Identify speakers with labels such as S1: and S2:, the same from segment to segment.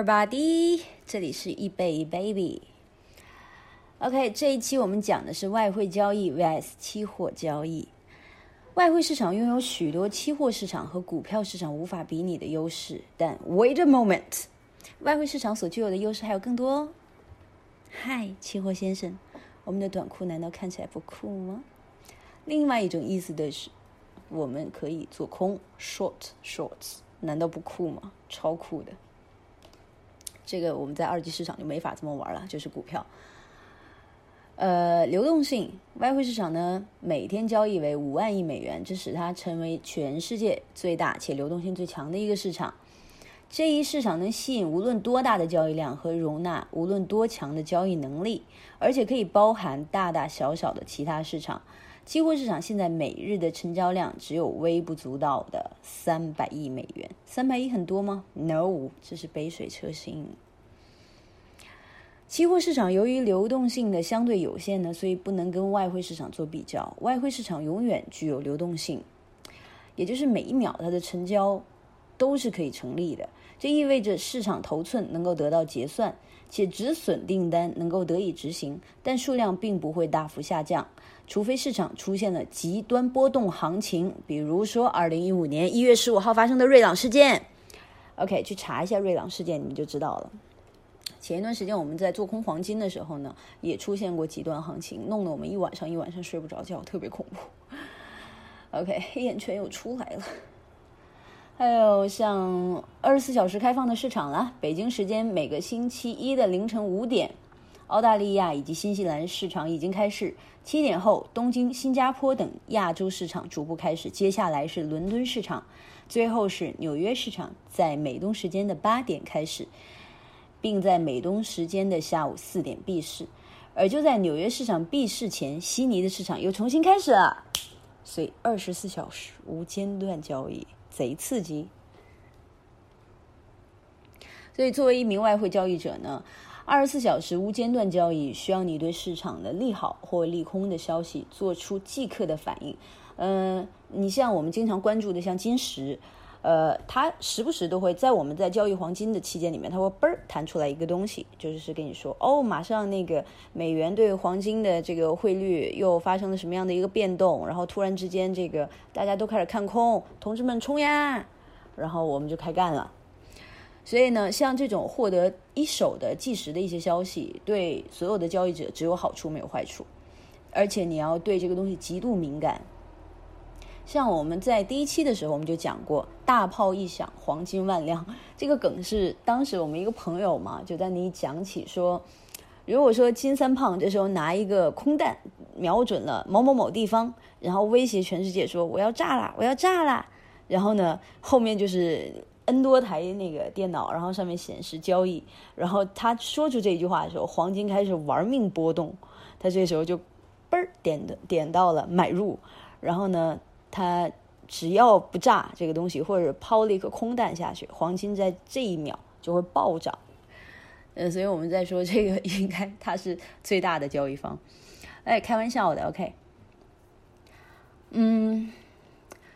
S1: everybody，这里是易贝 baby。OK，这一期我们讲的是外汇交易 vs 期货交易。外汇市场拥有许多期货市场和股票市场无法比拟的优势，但 wait a moment，外汇市场所具有的优势还有更多哦。嗨，期货先生，我们的短裤难道看起来不酷吗？另外一种意思的是，我们可以做空 short shorts，难道不酷吗？超酷的。这个我们在二级市场就没法这么玩了，就是股票。呃，流动性，外汇市场呢每天交易为五万亿美元，这使它成为全世界最大且流动性最强的一个市场。这一市场能吸引无论多大的交易量和容纳无论多强的交易能力，而且可以包含大大小小的其他市场。期货市场现在每日的成交量只有微不足道的三百亿美元，三百亿很多吗？No，这是杯水车薪。期货市场由于流动性的相对有限呢，所以不能跟外汇市场做比较。外汇市场永远具有流动性，也就是每一秒它的成交都是可以成立的。这意味着市场头寸能够得到结算，且止损订单能够得以执行，但数量并不会大幅下降，除非市场出现了极端波动行情，比如说二零一五年一月十五号发生的瑞朗事件。OK，去查一下瑞朗事件，你们就知道了。前一段时间我们在做空黄金的时候呢，也出现过极端行情，弄得我们一晚上一晚上睡不着觉，特别恐怖。OK，黑眼圈又出来了。还有像二十四小时开放的市场了，北京时间每个星期一的凌晨五点，澳大利亚以及新西兰市场已经开市；七点后，东京、新加坡等亚洲市场逐步开始，接下来是伦敦市场，最后是纽约市场，在美东时间的八点开始。并在美东时间的下午四点闭市，而就在纽约市场闭市前，悉尼的市场又重新开始了，所以二十四小时无间断交易，贼刺激。所以作为一名外汇交易者呢，二十四小时无间断交易需要你对市场的利好或利空的消息做出即刻的反应。嗯，你像我们经常关注的像金石。呃，它时不时都会在我们在交易黄金的期间里面，它会嘣儿弹出来一个东西，就是跟你说，哦，马上那个美元对黄金的这个汇率又发生了什么样的一个变动，然后突然之间这个大家都开始看空，同志们冲呀，然后我们就开干了。所以呢，像这种获得一手的即时的一些消息，对所有的交易者只有好处没有坏处，而且你要对这个东西极度敏感。像我们在第一期的时候，我们就讲过“大炮一响，黄金万两” 这个梗是当时我们一个朋友嘛，就在那里讲起说，如果说金三胖这时候拿一个空弹瞄准了某某某地方，然后威胁全世界说我要炸啦，我要炸啦，然后呢后面就是 N 多台那个电脑，然后上面显示交易，然后他说出这句话的时候，黄金开始玩命波动，他这时候就嘣儿点的点到了买入，然后呢。他只要不炸这个东西，或者抛了一个空弹下去，黄金在这一秒就会暴涨。呃，所以我们在说这个应该它是最大的交易方。哎，开玩笑的，OK。嗯，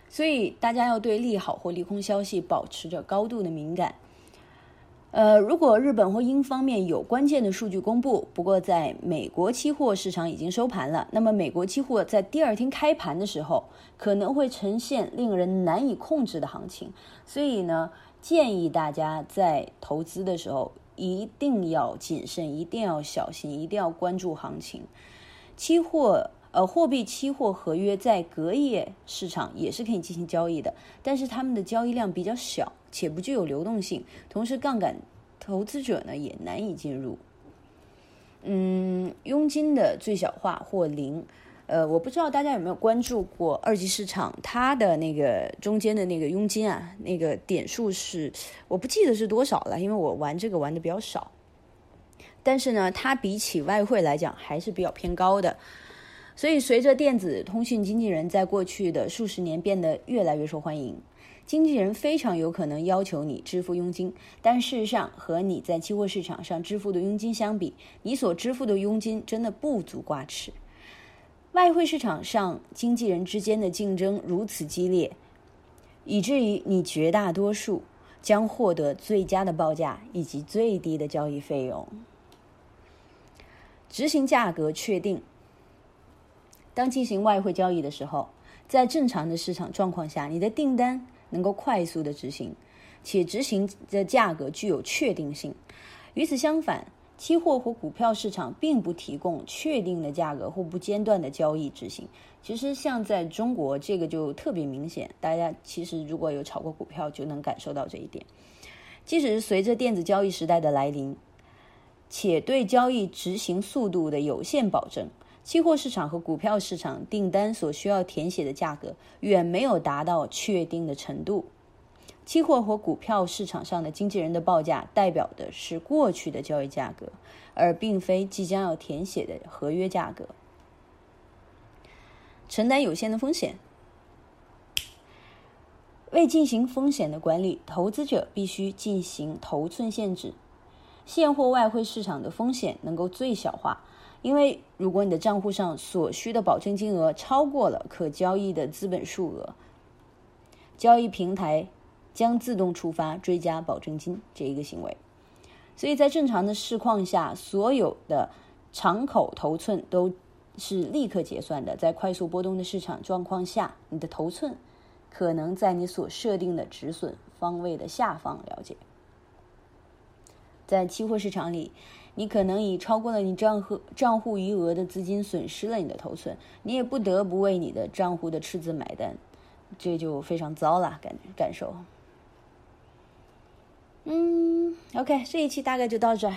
S1: 所以大家要对利好或利空消息保持着高度的敏感。呃，如果日本或英方面有关键的数据公布，不过在美国期货市场已经收盘了，那么美国期货在第二天开盘的时候可能会呈现令人难以控制的行情，所以呢，建议大家在投资的时候一定要谨慎，一定要小心，一定要关注行情。期货呃，货币期货合约在隔夜市场也是可以进行交易的，但是他们的交易量比较小。且不具有流动性，同时杠杆投资者呢也难以进入。嗯，佣金的最小化或零，呃，我不知道大家有没有关注过二级市场，它的那个中间的那个佣金啊，那个点数是我不记得是多少了，因为我玩这个玩的比较少。但是呢，它比起外汇来讲还是比较偏高的。所以，随着电子通讯经纪人在过去的数十年变得越来越受欢迎。经纪人非常有可能要求你支付佣金，但事实上和你在期货市场上支付的佣金相比，你所支付的佣金真的不足挂齿。外汇市场上经纪人之间的竞争如此激烈，以至于你绝大多数将获得最佳的报价以及最低的交易费用。执行价格确定。当进行外汇交易的时候，在正常的市场状况下，你的订单能够快速的执行，且执行的价格具有确定性。与此相反，期货和股票市场并不提供确定的价格或不间断的交易执行。其实，像在中国，这个就特别明显。大家其实如果有炒过股票，就能感受到这一点。即使是随着电子交易时代的来临，且对交易执行速度的有限保证，期货市场和股票市场订单所需要填写的价格远没有达到确定的程度。期货和股票市场上的经纪人的报价代表的是过去的交易价格，而并非即将要填写的合约价格。承担有限的风险，为进行风险的管理，投资者必须进行头寸限制。现货外汇市场的风险能够最小化，因为如果你的账户上所需的保证金额超过了可交易的资本数额，交易平台。将自动触发追加保证金这一个行为，所以在正常的市况下，所有的敞口头寸都是立刻结算的。在快速波动的市场状况下，你的头寸可能在你所设定的止损方位的下方。了解，在期货市场里，你可能已超过了你账户账户余额的资金，损失了你的头寸，你也不得不为你的账户的赤字买单，这就非常糟了，感感受。嗯，OK，这一期大概就到这。